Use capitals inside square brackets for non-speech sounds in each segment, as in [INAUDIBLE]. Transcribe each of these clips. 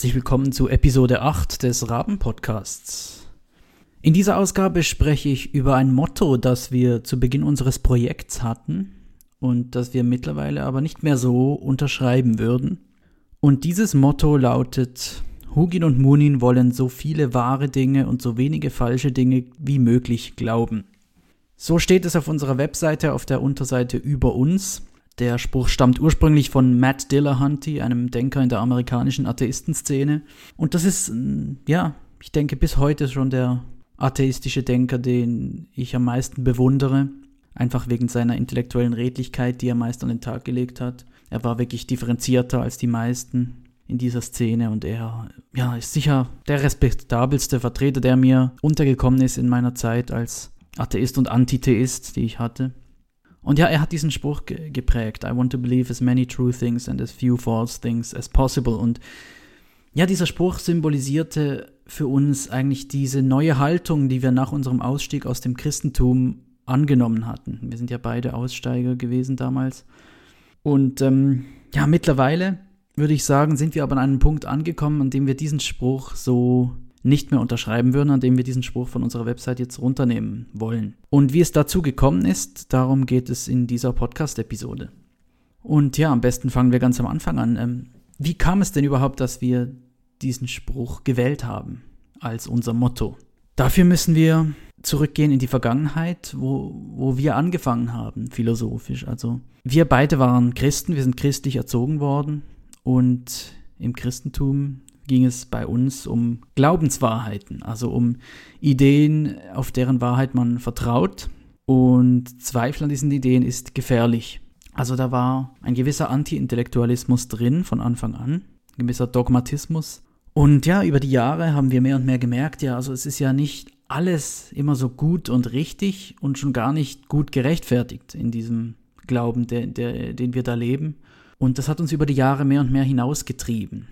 Herzlich willkommen zu Episode 8 des Raben-Podcasts. In dieser Ausgabe spreche ich über ein Motto, das wir zu Beginn unseres Projekts hatten und das wir mittlerweile aber nicht mehr so unterschreiben würden. Und dieses Motto lautet, Hugin und Munin wollen so viele wahre Dinge und so wenige falsche Dinge wie möglich glauben. So steht es auf unserer Webseite auf der Unterseite über uns der Spruch stammt ursprünglich von Matt Dillahunty, einem Denker in der amerikanischen Atheistenszene. Und das ist, mm, ja, ich denke bis heute schon der atheistische Denker, den ich am meisten bewundere. Einfach wegen seiner intellektuellen Redlichkeit, die er meist an den Tag gelegt hat. Er war wirklich differenzierter als die meisten in dieser Szene und er ja, ist sicher der respektabelste Vertreter, der mir untergekommen ist in meiner Zeit als Atheist und Antitheist, die ich hatte. Und ja, er hat diesen Spruch ge geprägt. I want to believe as many true things and as few false things as possible. Und ja, dieser Spruch symbolisierte für uns eigentlich diese neue Haltung, die wir nach unserem Ausstieg aus dem Christentum angenommen hatten. Wir sind ja beide Aussteiger gewesen damals. Und ähm, ja, mittlerweile würde ich sagen, sind wir aber an einem Punkt angekommen, an dem wir diesen Spruch so nicht mehr unterschreiben würden, an dem wir diesen Spruch von unserer Website jetzt runternehmen wollen. Und wie es dazu gekommen ist, darum geht es in dieser Podcast-Episode. Und ja, am besten fangen wir ganz am Anfang an. Ähm, wie kam es denn überhaupt, dass wir diesen Spruch gewählt haben als unser Motto? Dafür müssen wir zurückgehen in die Vergangenheit, wo, wo wir angefangen haben, philosophisch. Also wir beide waren Christen, wir sind christlich erzogen worden und im Christentum ging es bei uns um Glaubenswahrheiten, also um Ideen, auf deren Wahrheit man vertraut. Und Zweifel an diesen Ideen ist gefährlich. Also da war ein gewisser Anti-Intellektualismus drin von Anfang an, ein gewisser Dogmatismus. Und ja, über die Jahre haben wir mehr und mehr gemerkt, ja, also es ist ja nicht alles immer so gut und richtig und schon gar nicht gut gerechtfertigt in diesem Glauben, der, der, den wir da leben. Und das hat uns über die Jahre mehr und mehr hinausgetrieben.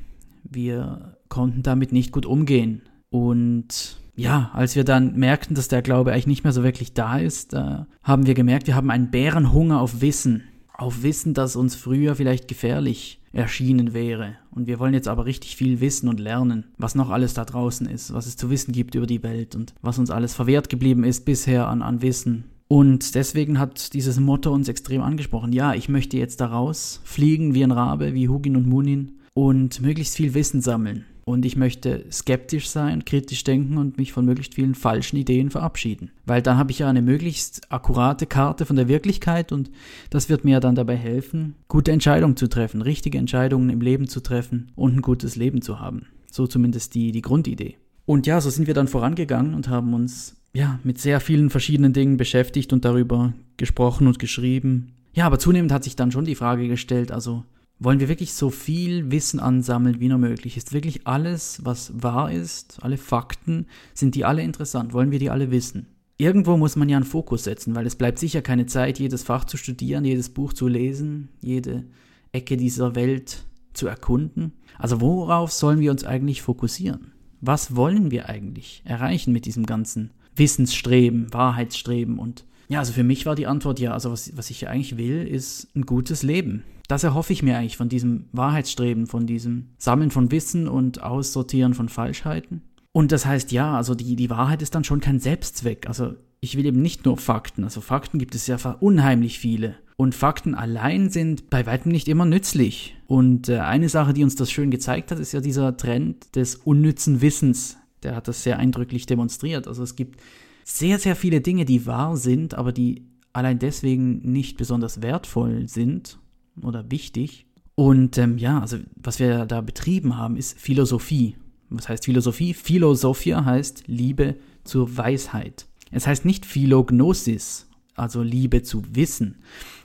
Wir konnten damit nicht gut umgehen. Und ja, als wir dann merkten, dass der Glaube eigentlich nicht mehr so wirklich da ist, äh, haben wir gemerkt, wir haben einen Bärenhunger auf Wissen. Auf Wissen, das uns früher vielleicht gefährlich erschienen wäre. Und wir wollen jetzt aber richtig viel wissen und lernen, was noch alles da draußen ist, was es zu wissen gibt über die Welt und was uns alles verwehrt geblieben ist bisher an, an Wissen. Und deswegen hat dieses Motto uns extrem angesprochen. Ja, ich möchte jetzt daraus fliegen wie ein Rabe, wie Hugin und Munin und möglichst viel Wissen sammeln. Und ich möchte skeptisch sein, kritisch denken und mich von möglichst vielen falschen Ideen verabschieden. Weil dann habe ich ja eine möglichst akkurate Karte von der Wirklichkeit und das wird mir dann dabei helfen, gute Entscheidungen zu treffen, richtige Entscheidungen im Leben zu treffen und ein gutes Leben zu haben. So zumindest die, die Grundidee. Und ja, so sind wir dann vorangegangen und haben uns ja mit sehr vielen verschiedenen Dingen beschäftigt und darüber gesprochen und geschrieben. Ja, aber zunehmend hat sich dann schon die Frage gestellt, also wollen wir wirklich so viel Wissen ansammeln, wie nur möglich. Ist wirklich alles, was wahr ist, alle Fakten, sind die alle interessant? Wollen wir die alle wissen? Irgendwo muss man ja einen Fokus setzen, weil es bleibt sicher keine Zeit, jedes Fach zu studieren, jedes Buch zu lesen, jede Ecke dieser Welt zu erkunden. Also worauf sollen wir uns eigentlich fokussieren? Was wollen wir eigentlich erreichen mit diesem ganzen Wissensstreben, Wahrheitsstreben und ja, also für mich war die Antwort ja, also was, was ich eigentlich will, ist ein gutes Leben das erhoffe ich mir eigentlich von diesem Wahrheitsstreben, von diesem Sammeln von Wissen und Aussortieren von Falschheiten. Und das heißt, ja, also die, die Wahrheit ist dann schon kein Selbstzweck. Also ich will eben nicht nur Fakten. Also Fakten gibt es ja unheimlich viele. Und Fakten allein sind bei weitem nicht immer nützlich. Und äh, eine Sache, die uns das schön gezeigt hat, ist ja dieser Trend des unnützen Wissens. Der hat das sehr eindrücklich demonstriert. Also es gibt sehr, sehr viele Dinge, die wahr sind, aber die allein deswegen nicht besonders wertvoll sind oder wichtig. Und ähm, ja, also was wir da betrieben haben, ist Philosophie. Was heißt Philosophie? Philosophia heißt Liebe zur Weisheit. Es heißt nicht Philognosis, also Liebe zu Wissen.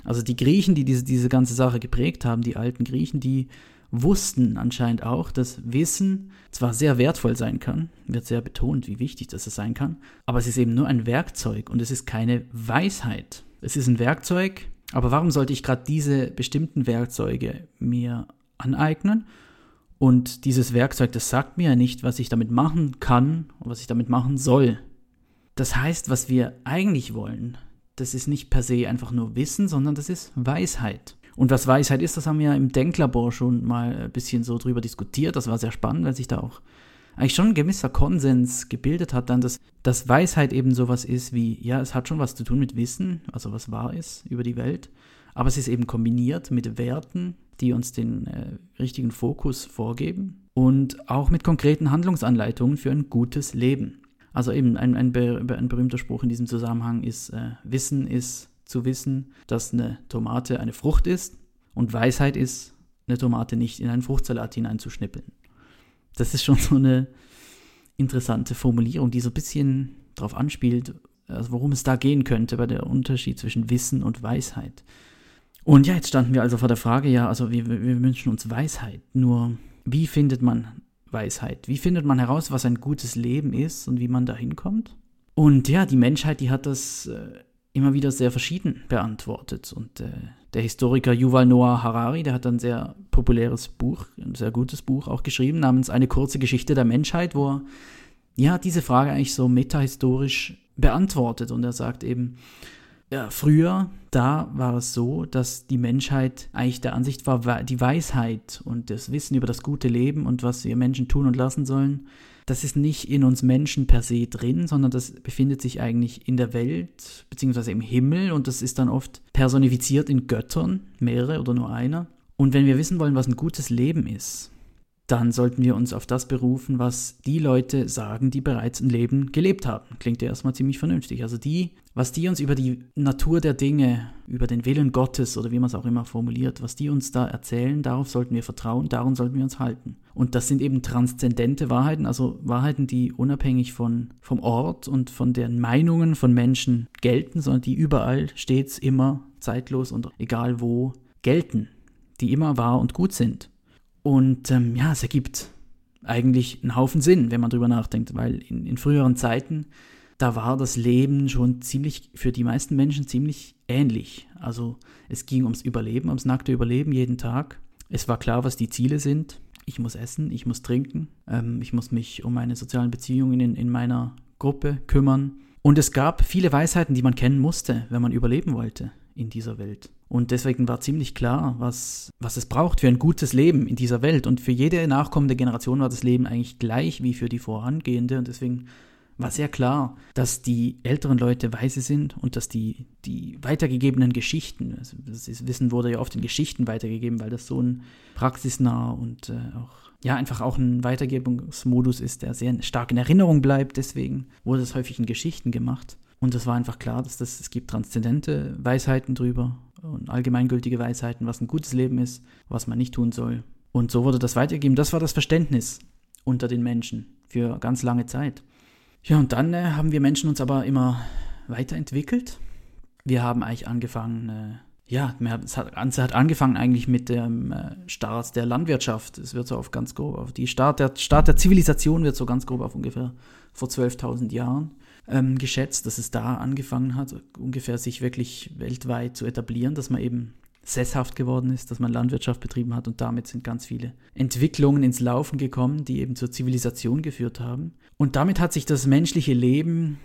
Also die Griechen, die diese, diese ganze Sache geprägt haben, die alten Griechen, die wussten anscheinend auch, dass Wissen zwar sehr wertvoll sein kann, wird sehr betont, wie wichtig das sein kann, aber es ist eben nur ein Werkzeug und es ist keine Weisheit. Es ist ein Werkzeug, aber warum sollte ich gerade diese bestimmten Werkzeuge mir aneignen? Und dieses Werkzeug, das sagt mir ja nicht, was ich damit machen kann und was ich damit machen soll. Das heißt, was wir eigentlich wollen, das ist nicht per se einfach nur Wissen, sondern das ist Weisheit. Und was Weisheit ist, das haben wir ja im Denklabor schon mal ein bisschen so drüber diskutiert. Das war sehr spannend, weil sich da auch eigentlich schon ein gewisser Konsens gebildet hat, dann, dass, dass Weisheit eben sowas ist wie, ja, es hat schon was zu tun mit Wissen, also was wahr ist über die Welt, aber es ist eben kombiniert mit Werten, die uns den äh, richtigen Fokus vorgeben und auch mit konkreten Handlungsanleitungen für ein gutes Leben. Also eben ein, ein, ein berühmter Spruch in diesem Zusammenhang ist, äh, Wissen ist zu wissen, dass eine Tomate eine Frucht ist und Weisheit ist, eine Tomate nicht in einen Fruchtsalat hineinzuschnippeln. Das ist schon [LAUGHS] so eine interessante Formulierung, die so ein bisschen darauf anspielt, also worum es da gehen könnte bei der Unterschied zwischen Wissen und Weisheit. Und ja, jetzt standen wir also vor der Frage, ja, also wir, wir wünschen uns Weisheit. Nur, wie findet man Weisheit? Wie findet man heraus, was ein gutes Leben ist und wie man da hinkommt? Und ja, die Menschheit, die hat das äh, immer wieder sehr verschieden beantwortet. Und äh, der Historiker Yuval Noah Harari, der hat ein sehr populäres Buch, ein sehr gutes Buch auch geschrieben, namens Eine kurze Geschichte der Menschheit, wo er ja diese Frage eigentlich so metahistorisch beantwortet. Und er sagt eben, ja, früher, da war es so, dass die Menschheit eigentlich der Ansicht war, die Weisheit und das Wissen über das gute Leben und was wir Menschen tun und lassen sollen, das ist nicht in uns Menschen per se drin, sondern das befindet sich eigentlich in der Welt beziehungsweise im Himmel und das ist dann oft personifiziert in Göttern, mehrere oder nur einer. Und wenn wir wissen wollen, was ein gutes Leben ist, dann sollten wir uns auf das berufen, was die Leute sagen, die bereits ein Leben gelebt haben. Klingt ja erstmal ziemlich vernünftig. Also die, was die uns über die Natur der Dinge, über den Willen Gottes oder wie man es auch immer formuliert, was die uns da erzählen, darauf sollten wir vertrauen, darum sollten wir uns halten. Und das sind eben transzendente Wahrheiten, also Wahrheiten, die unabhängig von, vom Ort und von den Meinungen von Menschen gelten, sondern die überall stets immer zeitlos und egal wo gelten, die immer wahr und gut sind. Und ähm, ja, es ergibt eigentlich einen Haufen Sinn, wenn man drüber nachdenkt, weil in, in früheren Zeiten, da war das Leben schon ziemlich, für die meisten Menschen ziemlich ähnlich. Also es ging ums Überleben, ums nackte Überleben jeden Tag. Es war klar, was die Ziele sind. Ich muss essen, ich muss trinken, ähm, ich muss mich um meine sozialen Beziehungen in, in meiner Gruppe kümmern. Und es gab viele Weisheiten, die man kennen musste, wenn man überleben wollte in dieser Welt. Und deswegen war ziemlich klar, was, was es braucht für ein gutes Leben in dieser Welt. Und für jede nachkommende Generation war das Leben eigentlich gleich wie für die vorangehende. Und deswegen war sehr klar, dass die älteren Leute weise sind und dass die, die weitergegebenen Geschichten, also das Wissen wurde ja oft in Geschichten weitergegeben, weil das so ein praxisnah und äh, auch, ja, einfach auch ein Weitergebungsmodus ist, der sehr stark in Erinnerung bleibt. Deswegen wurde es häufig in Geschichten gemacht. Und es war einfach klar, dass das, es gibt transzendente Weisheiten drüber und allgemeingültige Weisheiten, was ein gutes Leben ist, was man nicht tun soll. Und so wurde das weitergegeben. Das war das Verständnis unter den Menschen für ganz lange Zeit. Ja, und dann äh, haben wir Menschen uns aber immer weiterentwickelt. Wir haben eigentlich angefangen, äh, ja, es hat, es hat, angefangen eigentlich mit dem äh, Start der Landwirtschaft. Es wird so auf ganz grob, auf die Start der, Start der Zivilisation wird so ganz grob auf ungefähr vor 12.000 Jahren ähm, geschätzt, dass es da angefangen hat, ungefähr sich wirklich weltweit zu etablieren, dass man eben sesshaft geworden ist, dass man Landwirtschaft betrieben hat und damit sind ganz viele Entwicklungen ins Laufen gekommen, die eben zur Zivilisation geführt haben. Und damit hat sich das menschliche Leben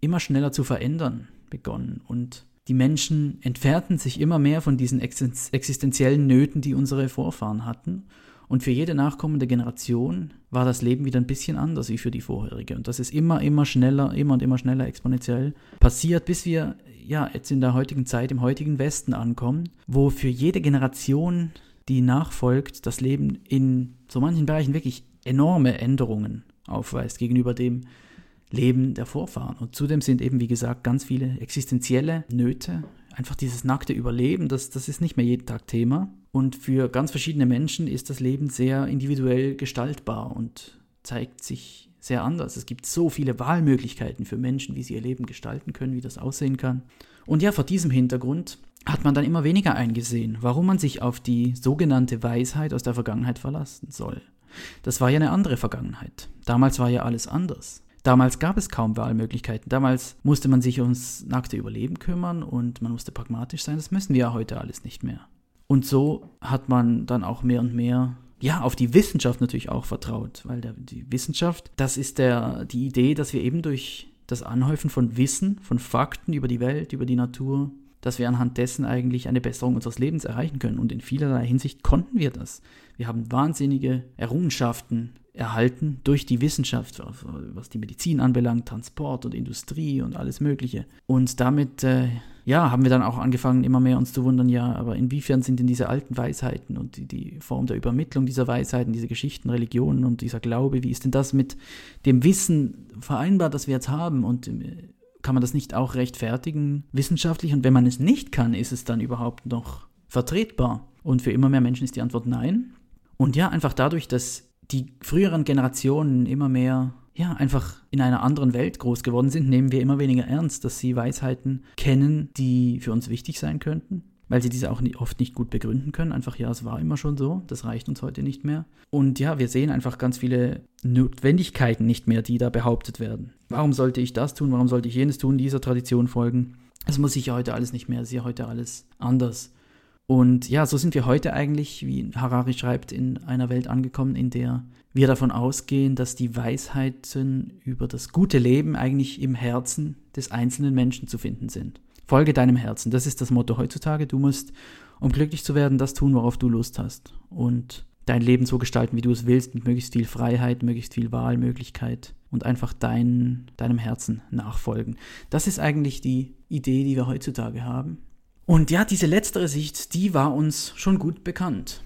immer schneller zu verändern begonnen und die Menschen entfernten sich immer mehr von diesen existenziellen Nöten, die unsere Vorfahren hatten und für jede nachkommende Generation war das Leben wieder ein bisschen anders wie für die vorherige. Und das ist immer, immer schneller, immer und immer schneller exponentiell passiert, bis wir ja jetzt in der heutigen Zeit im heutigen Westen ankommen, wo für jede Generation, die nachfolgt, das Leben in so manchen Bereichen wirklich enorme Änderungen aufweist gegenüber dem Leben der Vorfahren. Und zudem sind eben, wie gesagt, ganz viele existenzielle Nöte, einfach dieses nackte Überleben, das, das ist nicht mehr jeden Tag Thema. Und für ganz verschiedene Menschen ist das Leben sehr individuell gestaltbar und zeigt sich sehr anders. Es gibt so viele Wahlmöglichkeiten für Menschen, wie sie ihr Leben gestalten können, wie das aussehen kann. Und ja, vor diesem Hintergrund hat man dann immer weniger eingesehen, warum man sich auf die sogenannte Weisheit aus der Vergangenheit verlassen soll. Das war ja eine andere Vergangenheit. Damals war ja alles anders. Damals gab es kaum Wahlmöglichkeiten. Damals musste man sich ums nackte Überleben kümmern und man musste pragmatisch sein. Das müssen wir ja heute alles nicht mehr. Und so hat man dann auch mehr und mehr ja, auf die Wissenschaft natürlich auch vertraut, weil der, die Wissenschaft, das ist der, die Idee, dass wir eben durch das Anhäufen von Wissen, von Fakten über die Welt, über die Natur, dass wir anhand dessen eigentlich eine Besserung unseres Lebens erreichen können. Und in vielerlei Hinsicht konnten wir das. Wir haben wahnsinnige Errungenschaften erhalten durch die Wissenschaft, was die Medizin anbelangt, Transport und Industrie und alles Mögliche. Und damit, äh, ja, haben wir dann auch angefangen, immer mehr uns zu wundern, ja, aber inwiefern sind denn diese alten Weisheiten und die, die Form der Übermittlung dieser Weisheiten, diese Geschichten, Religionen und dieser Glaube, wie ist denn das mit dem Wissen vereinbar, das wir jetzt haben und äh, kann man das nicht auch rechtfertigen wissenschaftlich? Und wenn man es nicht kann, ist es dann überhaupt noch vertretbar? Und für immer mehr Menschen ist die Antwort nein. Und ja, einfach dadurch, dass die früheren Generationen immer mehr, ja, einfach in einer anderen Welt groß geworden sind, nehmen wir immer weniger ernst, dass sie Weisheiten kennen, die für uns wichtig sein könnten weil sie diese auch oft nicht gut begründen können. Einfach, ja, es war immer schon so, das reicht uns heute nicht mehr. Und ja, wir sehen einfach ganz viele Notwendigkeiten nicht mehr, die da behauptet werden. Warum sollte ich das tun? Warum sollte ich jenes tun, dieser Tradition folgen? Es muss sich ja heute alles nicht mehr, es ist ja heute alles anders. Und ja, so sind wir heute eigentlich, wie Harari schreibt, in einer Welt angekommen, in der wir davon ausgehen, dass die Weisheiten über das gute Leben eigentlich im Herzen des einzelnen Menschen zu finden sind. Folge deinem Herzen. Das ist das Motto heutzutage. Du musst, um glücklich zu werden, das tun, worauf du Lust hast. Und dein Leben so gestalten, wie du es willst, mit möglichst viel Freiheit, möglichst viel Wahlmöglichkeit und einfach dein, deinem Herzen nachfolgen. Das ist eigentlich die Idee, die wir heutzutage haben. Und ja, diese letztere Sicht, die war uns schon gut bekannt.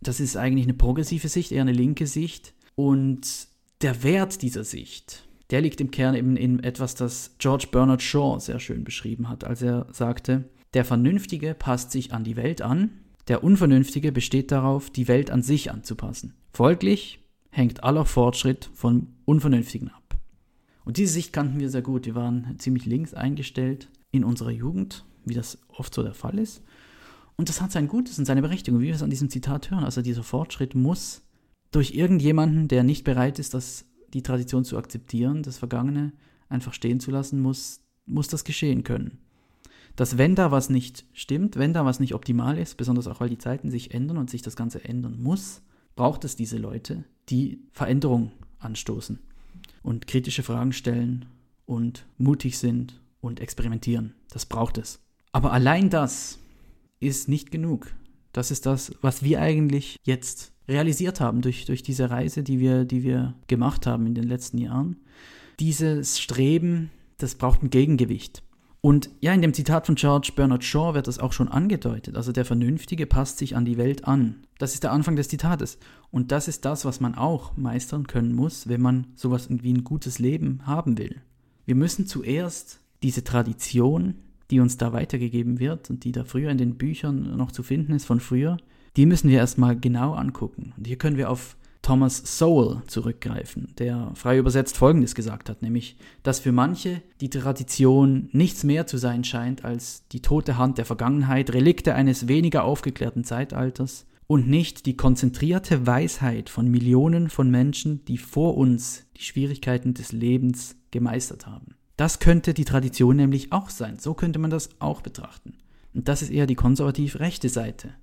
Das ist eigentlich eine progressive Sicht, eher eine linke Sicht. Und der Wert dieser Sicht, der liegt im Kern eben in etwas, das George Bernard Shaw sehr schön beschrieben hat, als er sagte, der Vernünftige passt sich an die Welt an, der Unvernünftige besteht darauf, die Welt an sich anzupassen. Folglich hängt aller Fortschritt vom Unvernünftigen ab. Und diese Sicht kannten wir sehr gut. Wir waren ziemlich links eingestellt in unserer Jugend, wie das oft so der Fall ist. Und das hat sein Gutes und seine Berechtigung, wie wir es an diesem Zitat hören. Also dieser Fortschritt muss durch irgendjemanden, der nicht bereit ist, das die Tradition zu akzeptieren, das Vergangene einfach stehen zu lassen, muss, muss das geschehen können. Dass wenn da was nicht stimmt, wenn da was nicht optimal ist, besonders auch weil die Zeiten sich ändern und sich das Ganze ändern muss, braucht es diese Leute, die Veränderung anstoßen und kritische Fragen stellen und mutig sind und experimentieren. Das braucht es. Aber allein das ist nicht genug. Das ist das, was wir eigentlich jetzt realisiert haben durch, durch diese Reise, die wir, die wir gemacht haben in den letzten Jahren. Dieses Streben, das braucht ein Gegengewicht. Und ja, in dem Zitat von George Bernard Shaw wird das auch schon angedeutet. Also der Vernünftige passt sich an die Welt an. Das ist der Anfang des Zitates. Und das ist das, was man auch meistern können muss, wenn man sowas wie ein gutes Leben haben will. Wir müssen zuerst diese Tradition die uns da weitergegeben wird und die da früher in den Büchern noch zu finden ist von früher, die müssen wir erstmal genau angucken. Und hier können wir auf Thomas Sowell zurückgreifen, der frei übersetzt Folgendes gesagt hat, nämlich, dass für manche die Tradition nichts mehr zu sein scheint als die tote Hand der Vergangenheit, Relikte eines weniger aufgeklärten Zeitalters und nicht die konzentrierte Weisheit von Millionen von Menschen, die vor uns die Schwierigkeiten des Lebens gemeistert haben. Das könnte die Tradition nämlich auch sein. So könnte man das auch betrachten. Und das ist eher die konservativ-rechte Seite.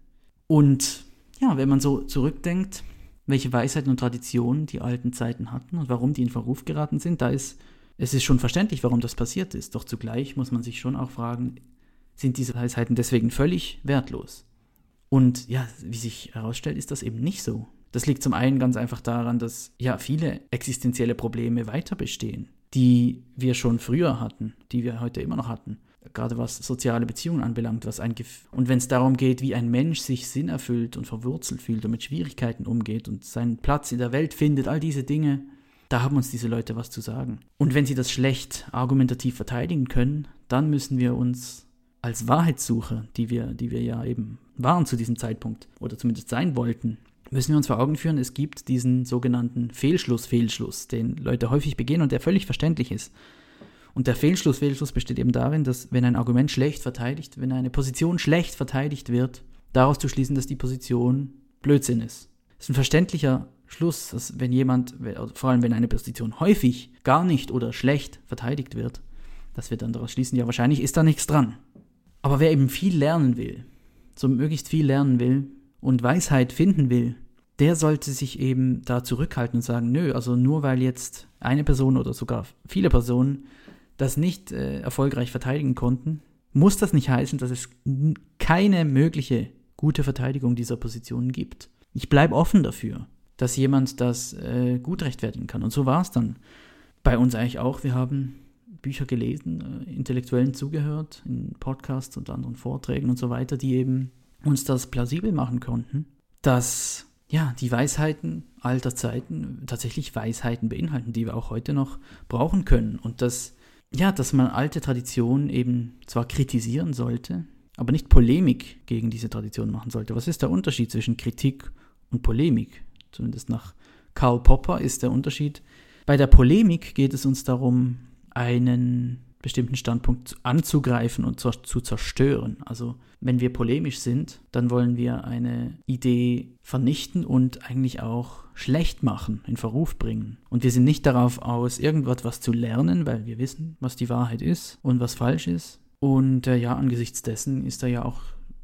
Und ja, wenn man so zurückdenkt, welche Weisheiten und Traditionen die alten Zeiten hatten und warum die in Verruf geraten sind, da ist es ist schon verständlich, warum das passiert ist. Doch zugleich muss man sich schon auch fragen, sind diese Weisheiten deswegen völlig wertlos? Und ja, wie sich herausstellt, ist das eben nicht so. Das liegt zum einen ganz einfach daran, dass ja viele existenzielle Probleme weiter bestehen die wir schon früher hatten, die wir heute immer noch hatten. Gerade was soziale Beziehungen anbelangt, was ein Gef und wenn es darum geht, wie ein Mensch sich Sinn erfüllt und verwurzelt fühlt und mit Schwierigkeiten umgeht und seinen Platz in der Welt findet, all diese Dinge, da haben uns diese Leute was zu sagen. Und wenn sie das schlecht argumentativ verteidigen können, dann müssen wir uns als Wahrheitssucher, die wir, die wir ja eben waren zu diesem Zeitpunkt oder zumindest sein wollten, müssen wir uns vor Augen führen, es gibt diesen sogenannten Fehlschluss, Fehlschluss, den Leute häufig begehen und der völlig verständlich ist. Und der Fehlschluss, Fehlschluss besteht eben darin, dass wenn ein Argument schlecht verteidigt, wenn eine Position schlecht verteidigt wird, daraus zu schließen, dass die Position Blödsinn ist. Das ist ein verständlicher Schluss, dass wenn jemand, vor allem wenn eine Position häufig gar nicht oder schlecht verteidigt wird, dass wir dann daraus schließen, ja wahrscheinlich ist da nichts dran. Aber wer eben viel lernen will, so möglichst viel lernen will, und Weisheit finden will, der sollte sich eben da zurückhalten und sagen, nö, also nur weil jetzt eine Person oder sogar viele Personen das nicht äh, erfolgreich verteidigen konnten, muss das nicht heißen, dass es keine mögliche gute Verteidigung dieser Positionen gibt. Ich bleibe offen dafür, dass jemand das äh, gut rechtfertigen kann. Und so war es dann bei uns eigentlich auch. Wir haben Bücher gelesen, äh, Intellektuellen zugehört, in Podcasts und anderen Vorträgen und so weiter, die eben uns das plausibel machen konnten, dass ja, die Weisheiten alter Zeiten tatsächlich Weisheiten beinhalten, die wir auch heute noch brauchen können. Und dass, ja, dass man alte Traditionen eben zwar kritisieren sollte, aber nicht Polemik gegen diese Tradition machen sollte. Was ist der Unterschied zwischen Kritik und Polemik? Zumindest nach Karl Popper ist der Unterschied. Bei der Polemik geht es uns darum, einen bestimmten Standpunkt anzugreifen und zu zerstören. Also wenn wir polemisch sind, dann wollen wir eine Idee vernichten und eigentlich auch schlecht machen, in Verruf bringen. Und wir sind nicht darauf aus, irgendwas zu lernen, weil wir wissen, was die Wahrheit ist und was falsch ist. Und äh, ja, angesichts dessen ist da ja auch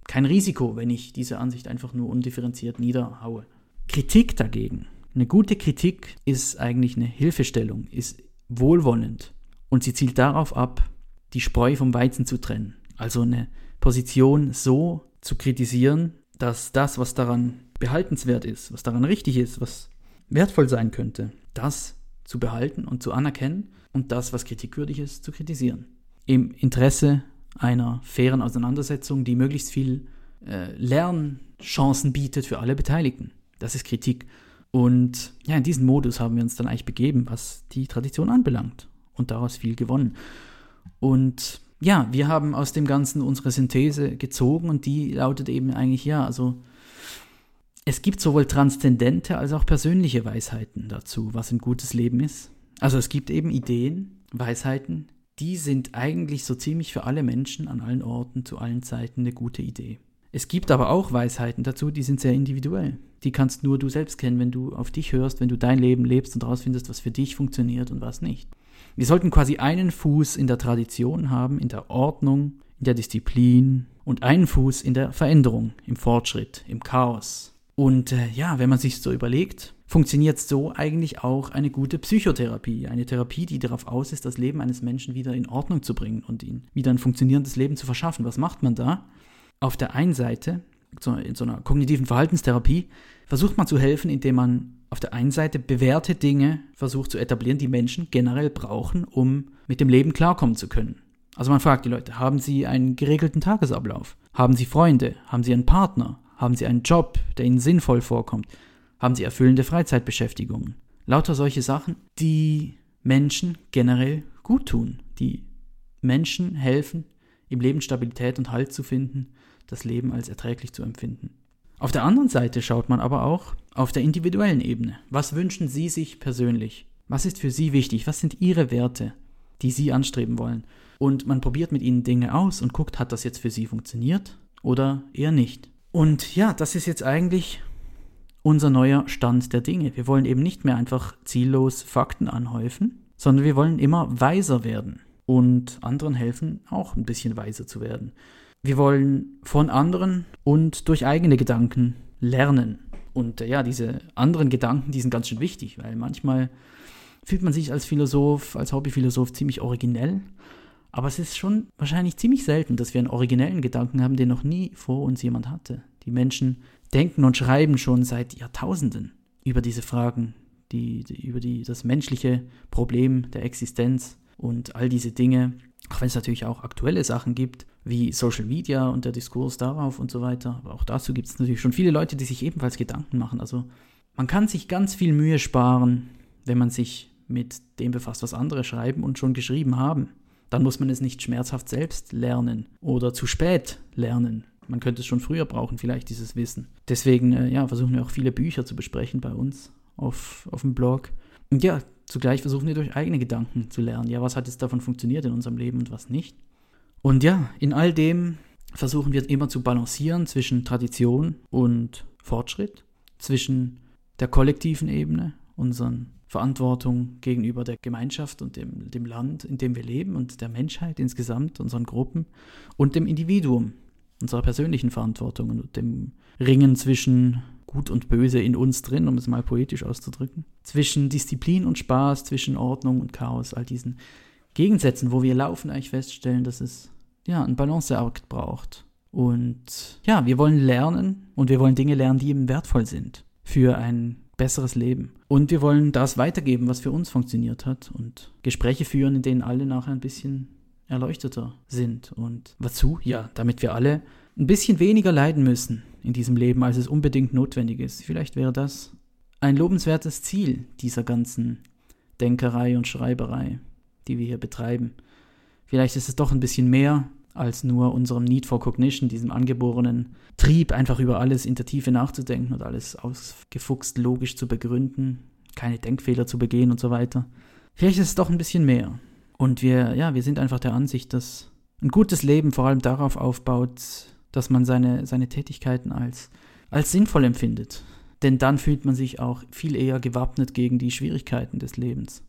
kein Risiko, wenn ich diese Ansicht einfach nur undifferenziert niederhaue. Kritik dagegen. Eine gute Kritik ist eigentlich eine Hilfestellung, ist wohlwollend und sie zielt darauf ab, die Spreu vom Weizen zu trennen. Also eine Position so zu kritisieren, dass das, was daran behaltenswert ist, was daran richtig ist, was wertvoll sein könnte, das zu behalten und zu anerkennen und das, was kritikwürdig ist, zu kritisieren. Im Interesse einer fairen Auseinandersetzung, die möglichst viel äh, Lernchancen bietet für alle Beteiligten. Das ist Kritik. Und ja, in diesen Modus haben wir uns dann eigentlich begeben, was die Tradition anbelangt und daraus viel gewonnen. Und ja, wir haben aus dem Ganzen unsere Synthese gezogen und die lautet eben eigentlich ja, also es gibt sowohl transzendente als auch persönliche Weisheiten dazu, was ein gutes Leben ist. Also es gibt eben Ideen, Weisheiten, die sind eigentlich so ziemlich für alle Menschen an allen Orten zu allen Zeiten eine gute Idee. Es gibt aber auch Weisheiten dazu, die sind sehr individuell. Die kannst nur du selbst kennen, wenn du auf dich hörst, wenn du dein Leben lebst und herausfindest, was für dich funktioniert und was nicht. Wir sollten quasi einen Fuß in der Tradition haben, in der Ordnung, in der Disziplin und einen Fuß in der Veränderung, im Fortschritt, im Chaos. Und äh, ja, wenn man sich so überlegt, funktioniert so eigentlich auch eine gute Psychotherapie. Eine Therapie, die darauf aus ist, das Leben eines Menschen wieder in Ordnung zu bringen und ihm wieder ein funktionierendes Leben zu verschaffen. Was macht man da? Auf der einen Seite, in so einer kognitiven Verhaltenstherapie, versucht man zu helfen, indem man auf der einen Seite bewährte Dinge versucht zu etablieren, die Menschen generell brauchen, um mit dem Leben klarkommen zu können. Also man fragt die Leute, haben sie einen geregelten Tagesablauf? Haben sie Freunde? Haben sie einen Partner? Haben sie einen Job, der ihnen sinnvoll vorkommt? Haben sie erfüllende Freizeitbeschäftigungen? Lauter solche Sachen, die Menschen generell gut tun, die Menschen helfen, im Leben Stabilität und Halt zu finden, das Leben als erträglich zu empfinden. Auf der anderen Seite schaut man aber auch auf der individuellen Ebene. Was wünschen Sie sich persönlich? Was ist für Sie wichtig? Was sind Ihre Werte, die Sie anstreben wollen? Und man probiert mit ihnen Dinge aus und guckt, hat das jetzt für Sie funktioniert oder eher nicht. Und ja, das ist jetzt eigentlich unser neuer Stand der Dinge. Wir wollen eben nicht mehr einfach ziellos Fakten anhäufen, sondern wir wollen immer weiser werden und anderen helfen, auch ein bisschen weiser zu werden. Wir wollen von anderen und durch eigene Gedanken lernen. Und äh, ja, diese anderen Gedanken, die sind ganz schön wichtig, weil manchmal fühlt man sich als Philosoph, als Hobbyphilosoph ziemlich originell. Aber es ist schon wahrscheinlich ziemlich selten, dass wir einen originellen Gedanken haben, den noch nie vor uns jemand hatte. Die Menschen denken und schreiben schon seit Jahrtausenden über diese Fragen, die, die, über die, das menschliche Problem der Existenz und all diese Dinge. Auch wenn es natürlich auch aktuelle Sachen gibt, wie Social Media und der Diskurs darauf und so weiter. Aber auch dazu gibt es natürlich schon viele Leute, die sich ebenfalls Gedanken machen. Also man kann sich ganz viel Mühe sparen, wenn man sich mit dem befasst, was andere schreiben und schon geschrieben haben. Dann muss man es nicht schmerzhaft selbst lernen oder zu spät lernen. Man könnte es schon früher brauchen, vielleicht dieses Wissen. Deswegen äh, ja, versuchen wir auch viele Bücher zu besprechen bei uns auf, auf dem Blog. Und ja, zugleich versuchen wir durch eigene Gedanken zu lernen. Ja, was hat jetzt davon funktioniert in unserem Leben und was nicht. Und ja, in all dem versuchen wir immer zu balancieren zwischen Tradition und Fortschritt, zwischen der kollektiven Ebene, unseren Verantwortung gegenüber der Gemeinschaft und dem, dem Land, in dem wir leben und der Menschheit insgesamt, unseren Gruppen und dem Individuum, unserer persönlichen Verantwortung und dem Ringen zwischen Gut und Böse in uns drin, um es mal poetisch auszudrücken, zwischen Disziplin und Spaß, zwischen Ordnung und Chaos, all diesen Gegensätzen, wo wir laufen, eigentlich feststellen, dass es ja, ein Balanceakt braucht. Und ja, wir wollen lernen und wir wollen Dinge lernen, die eben wertvoll sind für ein besseres Leben. Und wir wollen das weitergeben, was für uns funktioniert hat und Gespräche führen, in denen alle nachher ein bisschen erleuchteter sind. Und wozu? Ja, damit wir alle ein bisschen weniger leiden müssen in diesem Leben, als es unbedingt notwendig ist. Vielleicht wäre das ein lobenswertes Ziel dieser ganzen Denkerei und Schreiberei, die wir hier betreiben. Vielleicht ist es doch ein bisschen mehr als nur unserem Need for Cognition, diesem angeborenen Trieb, einfach über alles in der Tiefe nachzudenken und alles ausgefuchst logisch zu begründen, keine Denkfehler zu begehen und so weiter. Vielleicht ist es doch ein bisschen mehr. Und wir, ja, wir sind einfach der Ansicht, dass ein gutes Leben vor allem darauf aufbaut, dass man seine, seine Tätigkeiten als, als sinnvoll empfindet. Denn dann fühlt man sich auch viel eher gewappnet gegen die Schwierigkeiten des Lebens.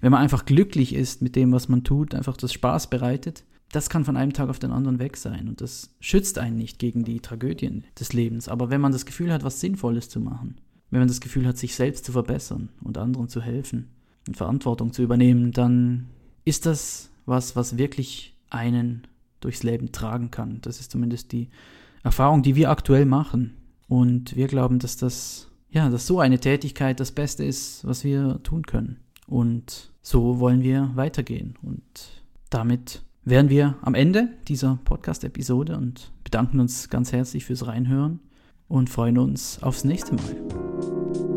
Wenn man einfach glücklich ist mit dem, was man tut, einfach das Spaß bereitet, das kann von einem Tag auf den anderen weg sein und das schützt einen nicht gegen die Tragödien des Lebens. Aber wenn man das Gefühl hat, was Sinnvolles zu machen, wenn man das Gefühl hat, sich selbst zu verbessern und anderen zu helfen und Verantwortung zu übernehmen, dann ist das was, was wirklich einen durchs Leben tragen kann. Das ist zumindest die Erfahrung, die wir aktuell machen. Und wir glauben, dass das, ja, dass so eine Tätigkeit das Beste ist, was wir tun können. Und so wollen wir weitergehen. Und damit wären wir am Ende dieser Podcast-Episode und bedanken uns ganz herzlich fürs Reinhören und freuen uns aufs nächste Mal.